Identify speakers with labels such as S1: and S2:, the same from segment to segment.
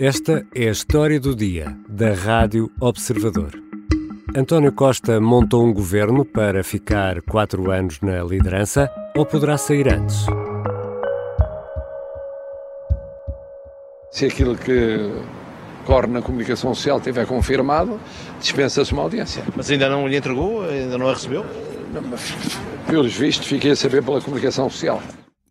S1: Esta é a história do dia da Rádio Observador. António Costa montou um governo para ficar quatro anos na liderança ou poderá sair antes?
S2: Se aquilo que corre na comunicação social tiver confirmado, dispensa-se uma audiência.
S3: Mas ainda não lhe entregou? Ainda não a recebeu?
S2: Pelos vistos, fiquei a saber pela comunicação social.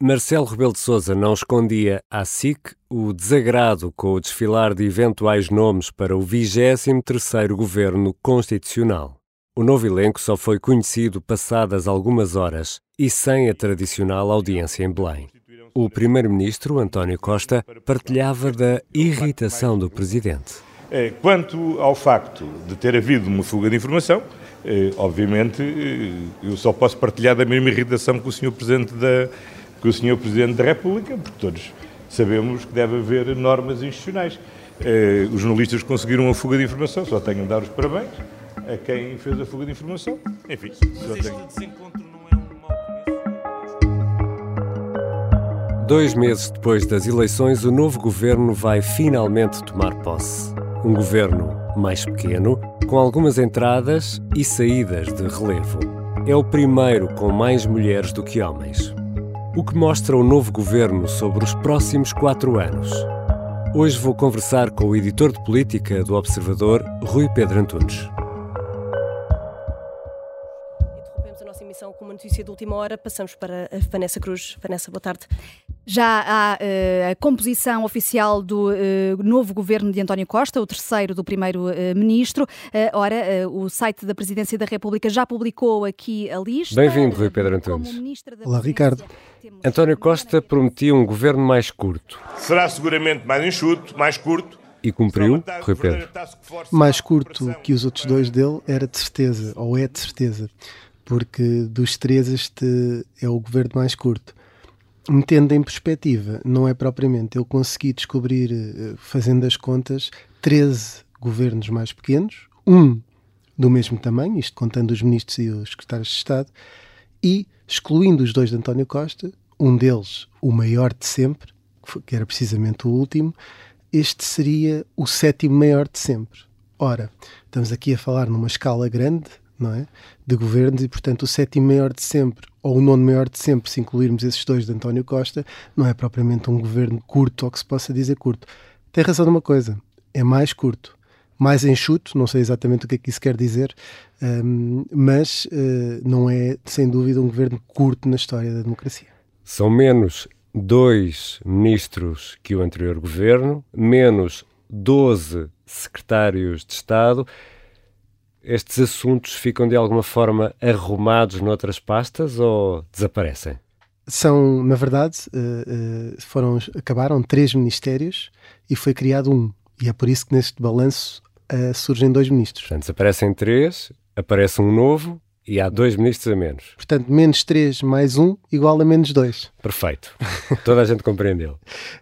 S1: Marcelo Rebelo de Sousa não escondia à SIC o desagrado com o desfilar de eventuais nomes para o 23º governo constitucional. O novo elenco só foi conhecido passadas algumas horas e sem a tradicional audiência em Belém. O primeiro-ministro, António Costa, partilhava da irritação do presidente.
S4: É, quanto ao facto de ter havido uma fuga de informação, é, obviamente eu só posso partilhar da mesma irritação que o senhor presidente da que o Sr. Presidente da República, porque todos sabemos que deve haver normas institucionais. Eh, os jornalistas conseguiram a fuga de informação, só tenho de dar os parabéns a quem fez a fuga de informação. Enfim, só tenho... desencontro não é um
S1: Dois meses depois das eleições, o novo governo vai finalmente tomar posse. Um governo mais pequeno, com algumas entradas e saídas de relevo. É o primeiro com mais mulheres do que homens o que mostra o novo governo sobre os próximos quatro anos. Hoje vou conversar com o editor de política do Observador, Rui Pedro Antunes.
S5: Interrompemos a nossa emissão com uma notícia de última hora. Passamos para a Vanessa Cruz. Vanessa, boa tarde.
S6: Já há uh, a composição oficial do uh, novo governo de António Costa, o terceiro do primeiro-ministro. Uh, ora, o site da Presidência da República já publicou aqui a lista.
S1: Bem-vindo, Rui Pedro Antunes.
S7: Olá, Ricardo.
S1: António Costa prometia um governo mais curto.
S4: Será seguramente mais enxuto, mais curto.
S1: E cumpriu, Rui Pedro?
S7: Mais curto que os outros dois dele era de certeza, ou é de certeza, porque dos três este é o governo mais curto metendo em perspectiva, não é propriamente eu consegui descobrir, eh, fazendo as contas, 13 governos mais pequenos, um do mesmo tamanho, isto contando os ministros e os secretários de Estado, e excluindo os dois de António Costa, um deles o maior de sempre, que era precisamente o último, este seria o sétimo maior de sempre. Ora, estamos aqui a falar numa escala grande, não é? De governos e, portanto, o sétimo maior de sempre, ou o nono maior de sempre, se incluirmos esses dois de António Costa, não é propriamente um governo curto, ou que se possa dizer curto. Tem razão numa coisa, é mais curto, mais enxuto, não sei exatamente o que é que isso quer dizer, um, mas uh, não é, sem dúvida, um governo curto na história da democracia.
S1: São menos dois ministros que o anterior governo, menos 12 secretários de Estado estes assuntos ficam de alguma forma arrumados noutras pastas ou desaparecem?
S7: São, na verdade, uh, uh, foram, acabaram três ministérios e foi criado um. E é por isso que neste balanço uh, surgem dois ministros.
S1: Portanto, desaparecem três, aparece um novo e há dois ministros a menos.
S7: Portanto, menos 3 mais 1 igual a menos 2.
S1: Perfeito. Toda a gente compreendeu.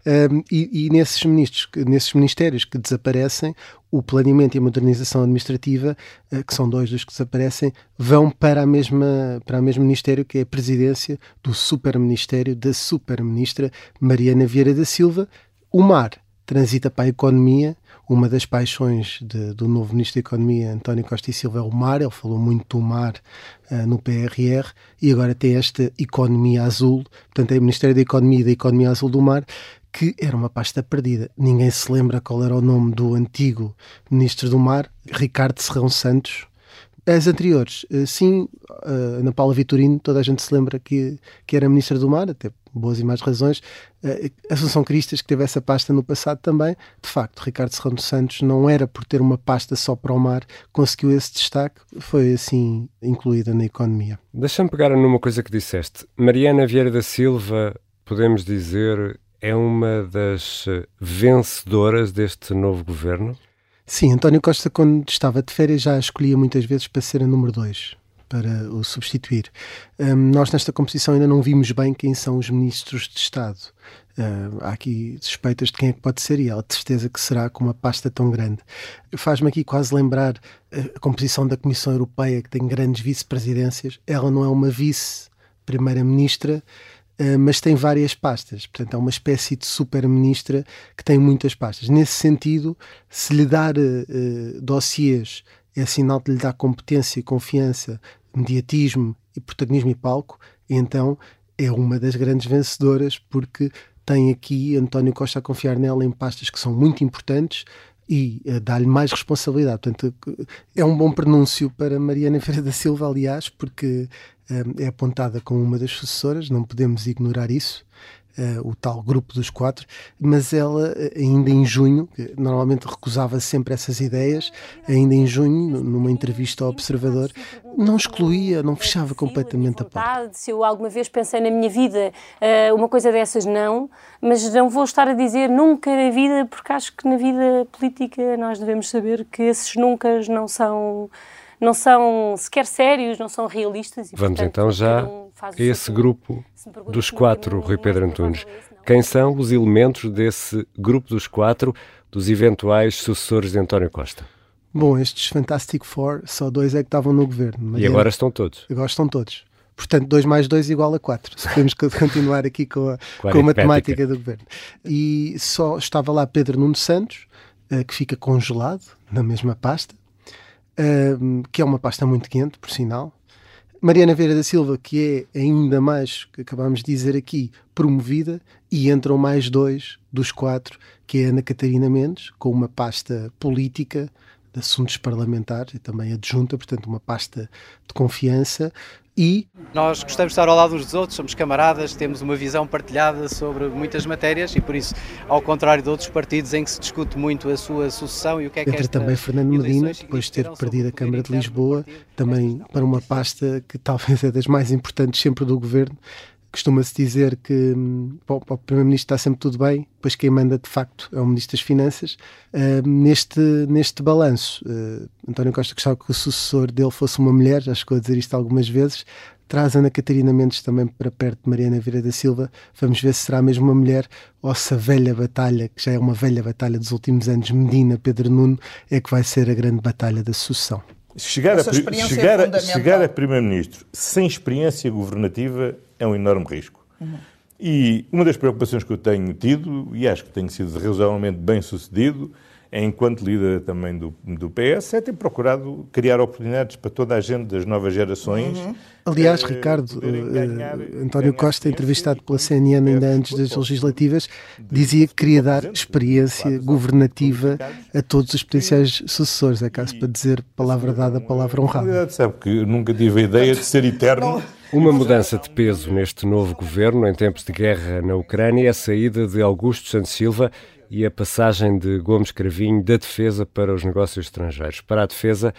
S7: Um, e, e nesses, ministros, nesses ministérios que desaparecem, o planeamento e a modernização administrativa, uh, que são dois dos que desaparecem, vão para a mesma para o mesmo ministério que é a presidência do super-ministério da super-ministra Mariana Vieira da Silva. O mar transita para a economia uma das paixões de, do novo Ministro da Economia, António Costa e Silva, é o mar. Ele falou muito do mar uh, no PRR e agora tem esta economia azul, portanto, é o Ministério da Economia e da Economia Azul do Mar, que era uma pasta perdida. Ninguém se lembra qual era o nome do antigo Ministro do Mar, Ricardo Serrão Santos. As anteriores, eh, sim, uh, Ana Paula Vitorino, toda a gente se lembra que, que era Ministra do Mar, até boas e más razões. Uh, Assunção Cristas, que teve essa pasta no passado também, de facto, Ricardo Serrano Santos não era por ter uma pasta só para o mar, conseguiu esse destaque, foi assim incluída na economia.
S1: Deixa-me pegar numa coisa que disseste. Mariana Vieira da Silva, podemos dizer, é uma das vencedoras deste novo governo?
S7: Sim, António Costa, quando estava de férias, já escolhia muitas vezes para ser a número 2 para o substituir. Um, nós, nesta composição, ainda não vimos bem quem são os ministros de Estado. Uh, há aqui suspeitas de quem é que pode ser e de certeza que será com uma pasta tão grande. Faz-me aqui quase lembrar a composição da Comissão Europeia, que tem grandes vice-presidências. Ela não é uma vice-primeira-ministra, mas tem várias pastas. Portanto, é uma espécie de super-ministra que tem muitas pastas. Nesse sentido, se lhe dar uh, é sinal de lhe dar competência, confiança, mediatismo e protagonismo e palco, então é uma das grandes vencedoras porque tem aqui António Costa a confiar nela em pastas que são muito importantes e dá-lhe mais responsabilidade. Portanto, é um bom pronúncio para Mariana Ferreira da Silva, aliás, porque é apontada como uma das sucessoras, não podemos ignorar isso uh, o tal grupo dos quatro, mas ela, eh, ainda em junho, normalmente recusava sempre essas ideias, ainda em junho, numa entrevista ao Observador, não excluía, não fechava completamente a porta.
S8: Se eu alguma vez pensei na minha vida uh, uma coisa dessas, não, mas não vou estar a dizer nunca na vida, porque acho que na vida política nós devemos saber que esses nunca não são não são sequer sérios, não são realistas.
S1: E, Vamos portanto, então já um a esse grupo dos quatro, Rui Pedro Antunes. Quem são os elementos desse grupo dos quatro, dos eventuais sucessores de António Costa?
S7: Bom, estes Fantastic Four, só dois é que estavam no governo.
S1: E agora estão todos?
S7: Agora estão todos. Portanto, 2 mais 2 igual a 4. Se podemos continuar aqui com a, com a matemática do governo. E só estava lá Pedro Nuno Santos, uh, que fica congelado na mesma pasta, que é uma pasta muito quente, por sinal, Mariana Vieira da Silva, que é ainda mais, que acabámos de dizer aqui, promovida, e entram mais dois dos quatro, que é Ana Catarina Mendes, com uma pasta política de assuntos parlamentares e também adjunta, portanto, uma pasta de confiança, e
S9: nós gostamos de estar ao lado uns dos outros, somos camaradas, temos uma visão partilhada sobre muitas matérias e por isso, ao contrário de outros partidos em que se discute muito a sua sucessão e o que é que
S7: Entra
S9: esta
S7: também Fernando Medina, depois de ter perdido a Câmara de Lisboa, também para uma pasta que talvez é das mais importantes sempre do governo, costuma-se dizer que bom, para o Primeiro-Ministro está sempre tudo bem, depois quem manda de facto é o Ministro das Finanças. Uh, neste, neste balanço, uh, António Costa gostava que o sucessor dele fosse uma mulher, já chegou a dizer isto algumas vezes, traz Ana Catarina Mendes também para perto de Mariana Vieira da Silva. Vamos ver se será mesmo uma mulher ou se a velha batalha, que já é uma velha batalha dos últimos anos, Medina, Pedro Nuno, é que vai ser a grande batalha da sucessão.
S4: Chegar a, chegar, é chegar a Primeiro-Ministro sem experiência governativa é um enorme risco. Uhum. E uma das preocupações que eu tenho tido, e acho que tenho sido razoavelmente bem sucedido, é, enquanto líder também do, do PS, é ter procurado criar oportunidades para toda a gente das novas gerações. Uhum.
S7: Aliás, uh, Ricardo, ganhar, uh, António Costa, entrevistado pela CNN ainda antes das legislativas, dizia que queria dar experiência governativa a todos os potenciais sucessores. É caso para dizer palavra dada, palavra honrada.
S4: Sabe que nunca tive a ideia de ser eterno.
S1: Uma mudança de peso neste novo governo, em tempos de guerra na Ucrânia, é a saída de Augusto Santos Silva e a passagem de Gomes Cravinho da defesa para os negócios estrangeiros. Para a defesa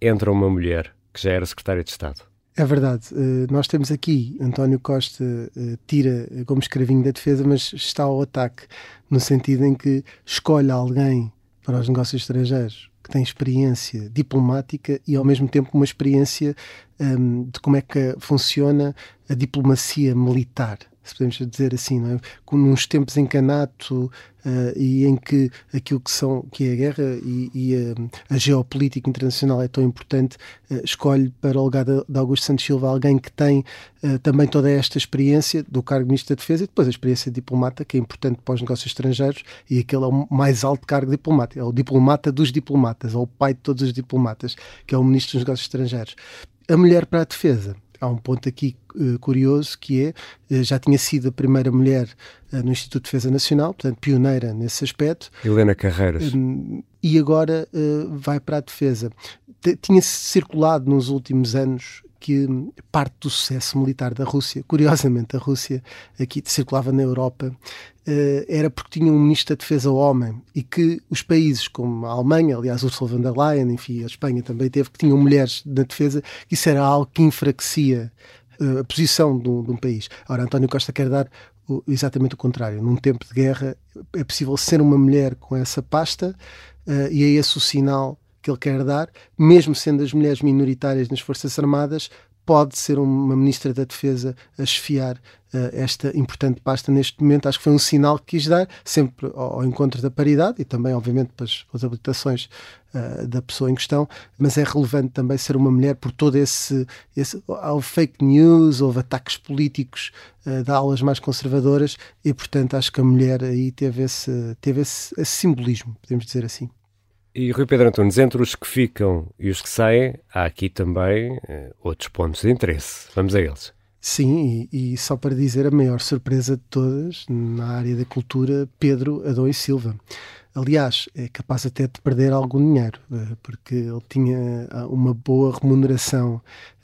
S1: entra uma mulher, que já era secretária de Estado.
S7: É verdade. Uh, nós temos aqui António Costa uh, tira Gomes Cravinho da defesa, mas está ao ataque, no sentido em que escolhe alguém para os negócios estrangeiros que tem experiência diplomática e ao mesmo tempo uma experiência um, de como é que funciona a diplomacia militar se podemos dizer assim, não é? Com uns tempos em canato uh, e em que aquilo que são que é a guerra e, e a, a, geopolítica internacional é tão importante, uh, escolhe para o lugar de, de, Augusto Santos Silva alguém que tem uh, também toda esta experiência do cargo de Ministro da Defesa e depois a experiência de diplomata, que é importante para os negócios estrangeiros e aquele é o mais alto cargo diplomático, é o diplomata dos diplomatas, é o pai de todos os diplomatas, que é o Ministro dos Negócios Estrangeiros. A mulher para a defesa há um ponto aqui uh, curioso que é, uh, já tinha sido a primeira mulher uh, no Instituto de Defesa Nacional, portanto pioneira nesse aspecto.
S1: Helena Carreiras.
S7: e agora vai para a defesa. Tinha-se circulado nos últimos anos que parte do sucesso militar da Rússia, curiosamente a Rússia aqui circulava na Europa, eh, era porque tinha um ministro da defesa homem e que os países como a Alemanha, aliás Ursula von der Leyen, enfim, a Espanha também teve, que tinham mulheres na defesa, que isso era algo que enfraquecia eh, a posição de um, de um país. Ora, António Costa quer dar exatamente o contrário. Num tempo de guerra é possível ser uma mulher com essa pasta uh, e é esse o sinal que ele quer dar, mesmo sendo as mulheres minoritárias nas Forças Armadas, pode ser uma Ministra da Defesa a esfiar uh, esta importante pasta neste momento. Acho que foi um sinal que quis dar, sempre ao, ao encontro da paridade e também, obviamente, pelas, pelas habilitações uh, da pessoa em questão, mas é relevante também ser uma mulher por todo esse. esse houve fake news, houve ataques políticos uh, de aulas mais conservadoras e, portanto, acho que a mulher aí teve esse, teve esse, esse simbolismo, podemos dizer assim.
S1: E Rui Pedro Antunes, entre os que ficam e os que saem, há aqui também eh, outros pontos de interesse. Vamos a eles.
S7: Sim, e, e, só para dizer a maior surpresa de todas na área da cultura, Pedro Adão e Silva. Aliás, é capaz até de perder algum dinheiro, eh, porque ele tinha ah, uma boa remuneração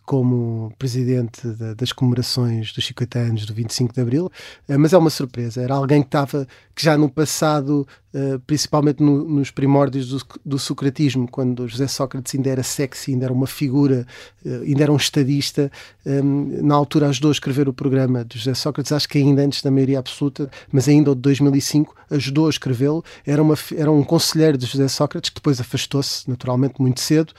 S7: como presidente das comemorações dos 50 anos do 25 de Abril, eh, mas é uma surpresa. Era alguém que estava, que já no passado, eh, principalmente no, nos primórdios do, do, socratismo, quando José Sócrates ainda era sexy, ainda era uma figura, eh, ainda era um estadista, na altura ajudou a escrever o programa de José Sócrates, acho que ainda antes da maioria absoluta, mas ainda o de 2005, ajudou a escrevê-lo. Era, era um conselheiro de José Sócrates, que depois afastou-se, naturalmente, muito cedo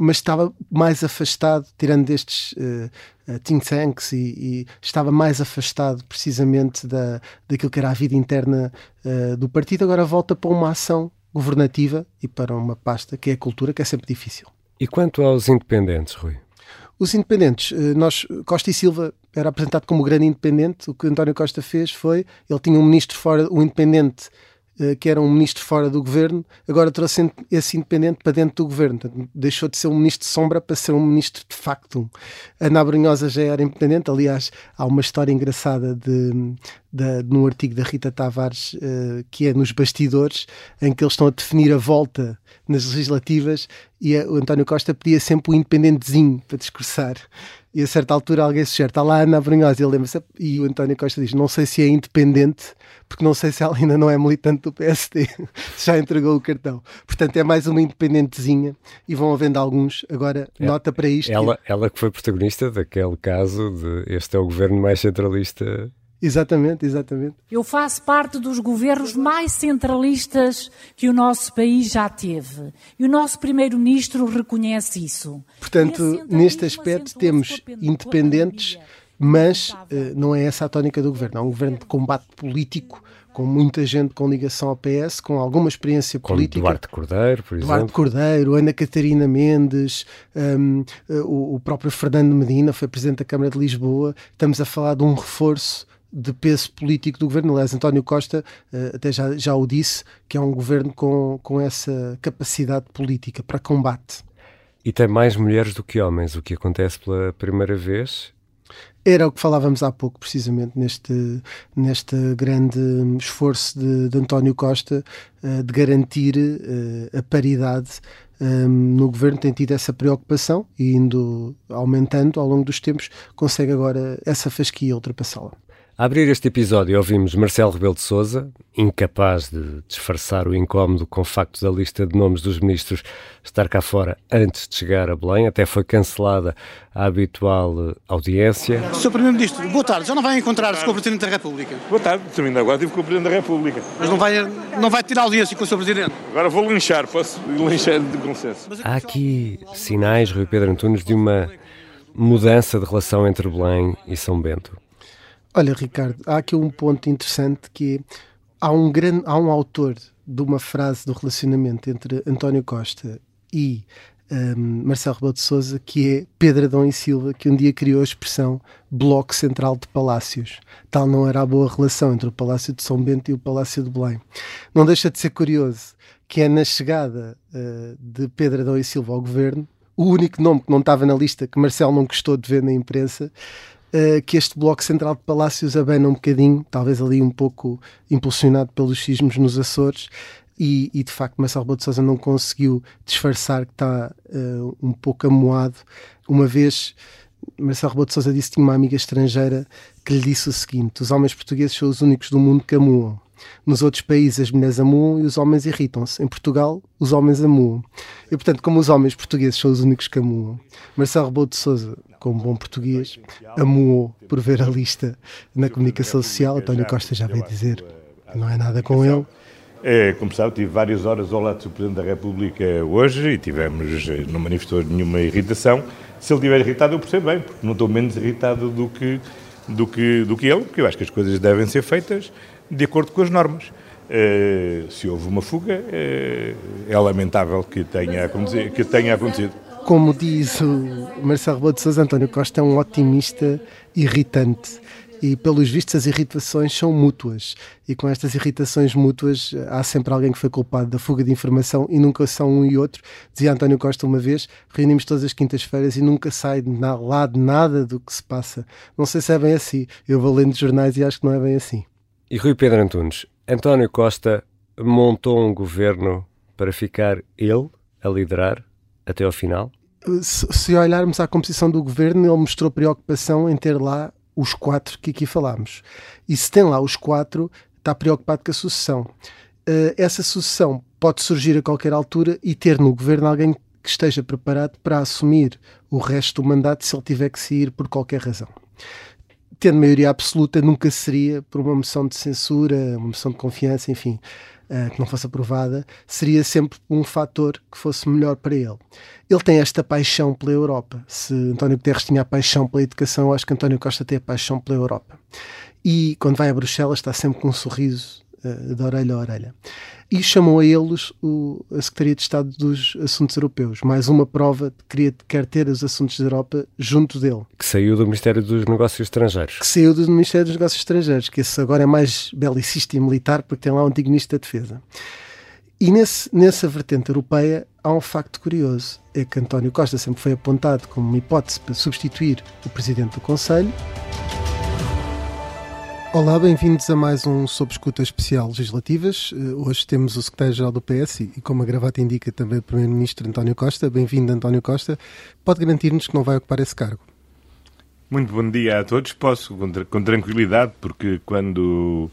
S7: mas estava mais afastado, tirando destes uh, think tanks, e, e, estava mais afastado precisamente da, daquilo que era a vida interna uh, do partido. Agora volta para uma ação governativa e para uma pasta que é a cultura, que é sempre difícil.
S1: E quanto aos independentes, Rui?
S7: Os independentes, nós, Costa e Silva era apresentado como grande independente. O que António Costa fez foi, ele tinha um ministro fora, um independente que era um ministro fora do governo, agora trouxe esse independente para dentro do governo. Portanto, deixou de ser um ministro de sombra para ser um ministro de facto. Ana Brunhosa já era independente, aliás, há uma história engraçada de, de, no artigo da Rita Tavares, uh, que é nos bastidores, em que eles estão a definir a volta nas legislativas e a, o António Costa pedia sempre o independentezinho para discursar. E a certa altura alguém sugere, está lá a Ana Brunhosa, e lembra-se, e o António Costa diz, não sei se é independente, porque não sei se ela ainda não é militante do PSD, já entregou o cartão. Portanto, é mais uma independentezinha, e vão havendo alguns. Agora, é, nota para isto.
S1: Ela, que... ela que foi protagonista daquele caso de este é o governo mais centralista
S7: Exatamente, exatamente.
S10: Eu faço parte dos governos mais centralistas que o nosso país já teve. E o nosso primeiro-ministro reconhece isso.
S7: Portanto, neste aspecto temos independentes, mas uh, não é essa a tónica do governo. É um governo de combate político com muita gente com ligação ao PS, com alguma experiência política.
S1: Como Duarte Cordeiro, por
S7: exemplo. Duarte Cordeiro, Ana Catarina Mendes, um, o, o próprio Fernando Medina foi presidente da Câmara de Lisboa. Estamos a falar de um reforço de peso político do governo. Aliás, António Costa uh, até já, já o disse, que é um governo com, com essa capacidade política para combate.
S1: E tem mais mulheres do que homens, o que acontece pela primeira vez?
S7: Era o que falávamos há pouco, precisamente, neste, neste grande esforço de, de António Costa uh, de garantir uh, a paridade um, no governo tem tido essa preocupação e indo aumentando ao longo dos tempos, consegue agora essa fasquia ultrapassá-la.
S1: A abrir este episódio ouvimos Marcelo Rebelo de Sousa, incapaz de disfarçar o incómodo com o facto da lista de nomes dos ministros estar cá fora antes de chegar a Belém, até foi cancelada a habitual audiência.
S11: Sr. Primeiro-Ministro, boa tarde, já não vai encontrar-se com o Presidente da República?
S12: Boa tarde, também agora estive com o Presidente da República.
S11: Mas não vai, não vai tirar audiência com o Sr. Presidente?
S12: Agora vou linchar, posso linchar de consenso.
S1: Há aqui sinais, Rui Pedro Antunes, de uma mudança de relação entre Belém e São Bento.
S7: Olha, Ricardo, há aqui um ponto interessante que é, há um, grande, há um autor de uma frase do relacionamento entre António Costa e um, Marcelo Rebelo de Sousa, que é Pedro Adão e Silva, que um dia criou a expressão Bloco Central de Palácios. Tal não era a boa relação entre o Palácio de São Bento e o Palácio de Belém. Não deixa de ser curioso que é na chegada uh, de Pedro Adão e Silva ao governo, o único nome que não estava na lista, que Marcelo não gostou de ver na imprensa, uh, que este Bloco Central de Palácios abana um bocadinho, talvez ali um pouco impulsionado pelos sismos nos Açores, e, e, de facto Marcelo Rebelo de Sousa não conseguiu disfarçar que está uh, um pouco amoado. Uma vez Marcelo Rebelo de Sousa disse que tinha uma amiga estrangeira que lhe disse o seguinte: os homens portugueses são os únicos do mundo que amuam. Nos outros países as mulheres amuam e os homens irritam-se. Em Portugal, os homens amuam. E portanto, como os homens portugueses são os únicos que amuam, Marcelo Rebelo de Sousa, como bom português, amuou por ver a lista na comunicação social. António Costa já veio dizer que não é nada com ele.
S4: É, como sabe, tive várias horas ao lado do Presidente da República hoje e tivemos, eh, não manifestou nenhuma irritação. Se ele estiver irritado, eu percebo bem, porque não estou menos irritado do que, do, que, do que ele, porque eu acho que as coisas devem ser feitas de acordo com as normas. Uh, se houve uma fuga, uh, é lamentável que tenha, que tenha acontecido.
S7: Como diz o Marcelo Rebelo de Sousa, António Costa é um otimista irritante e pelos vistos as irritações são mútuas e com estas irritações mútuas há sempre alguém que foi culpado da fuga de informação e nunca são um e outro. Dizia António Costa uma vez, reunimos todas as quintas-feiras e nunca sai de lá de nada do que se passa. Não sei se é bem assim, eu vou lendo jornais e acho que não é bem assim.
S1: E Rui Pedro Antunes, António Costa montou um governo para ficar ele a liderar até ao final?
S7: Se olharmos à composição do governo, ele mostrou preocupação em ter lá os quatro que aqui falámos. E se tem lá os quatro, está preocupado com a sucessão. Uh, essa sucessão pode surgir a qualquer altura e ter no governo alguém que esteja preparado para assumir o resto do mandato se ele tiver que sair por qualquer razão. Tendo maioria absoluta, nunca seria por uma moção de censura, uma moção de confiança, enfim, uh, que não fosse aprovada, seria sempre um fator que fosse melhor para ele. Ele tem esta paixão pela Europa. Se António Guterres tinha a paixão pela educação, eu acho que António Costa tem a paixão pela Europa. E quando vai a Bruxelas está sempre com um sorriso uh, de orelha a orelha. E chamou a eles o, a Secretaria de Estado dos Assuntos Europeus. Mais uma prova de que quer ter os assuntos da Europa junto dele.
S1: Que saiu do Ministério dos Negócios Estrangeiros.
S7: Que saiu do Ministério dos Negócios Estrangeiros, que esse agora é mais belicista e militar porque tem lá um Ministro da Defesa. E nesse, nessa vertente europeia há um facto curioso: é que António Costa sempre foi apontado como uma hipótese para substituir o Presidente do Conselho. Olá, bem-vindos a mais um Sob Escuta Especial Legislativas. Eh, hoje temos o Secretário-Geral do PS e, como a gravata indica, também o Primeiro-Ministro António Costa. Bem-vindo, António Costa. Pode garantir-nos que não vai ocupar esse cargo?
S4: Muito bom dia a todos. Posso, com tranquilidade, porque quando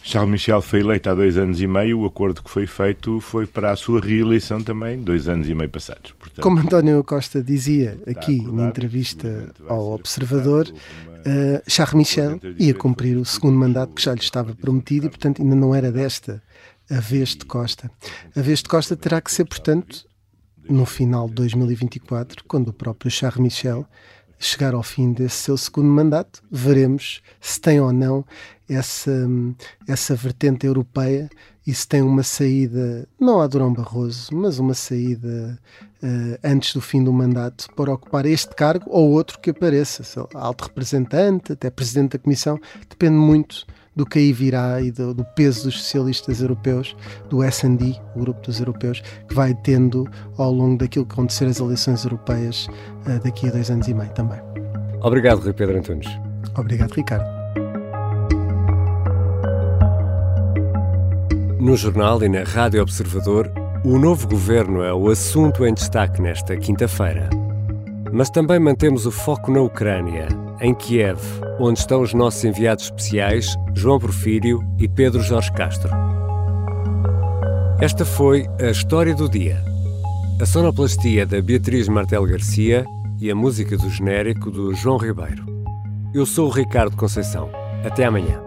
S4: Charles Michel foi eleito há dois anos e meio, o acordo que foi feito foi para a sua reeleição também, dois anos e meio passados.
S7: Portanto, Como António Costa dizia aqui na entrevista ao Observador, uh, Charles Michel ia cumprir o segundo mandato que já lhe estava prometido e, portanto, ainda não era desta a vez de Costa. A vez de Costa terá que ser, portanto, no final de 2024, quando o próprio Charles Michel chegar ao fim desse seu segundo mandato, veremos se tem ou não essa, essa vertente europeia e se tem uma saída, não a Durão Barroso, mas uma saída uh, antes do fim do mandato para ocupar este cargo ou outro que apareça, alto representante, até presidente da Comissão, depende muito do que aí virá e do, do peso dos socialistas europeus, do S&D, o grupo dos europeus, que vai tendo ao longo daquilo que acontecer as eleições europeias uh, daqui a dois anos e meio também.
S1: Obrigado, Rui Pedro Antunes.
S7: Obrigado, Ricardo.
S1: No jornal e na Rádio Observador, o novo governo é o assunto em destaque nesta quinta-feira. Mas também mantemos o foco na Ucrânia, em Kiev, onde estão os nossos enviados especiais João Porfírio e Pedro Jorge Castro. Esta foi a história do dia. A sonoplastia da Beatriz Martel Garcia e a música do genérico do João Ribeiro. Eu sou o Ricardo Conceição. Até amanhã.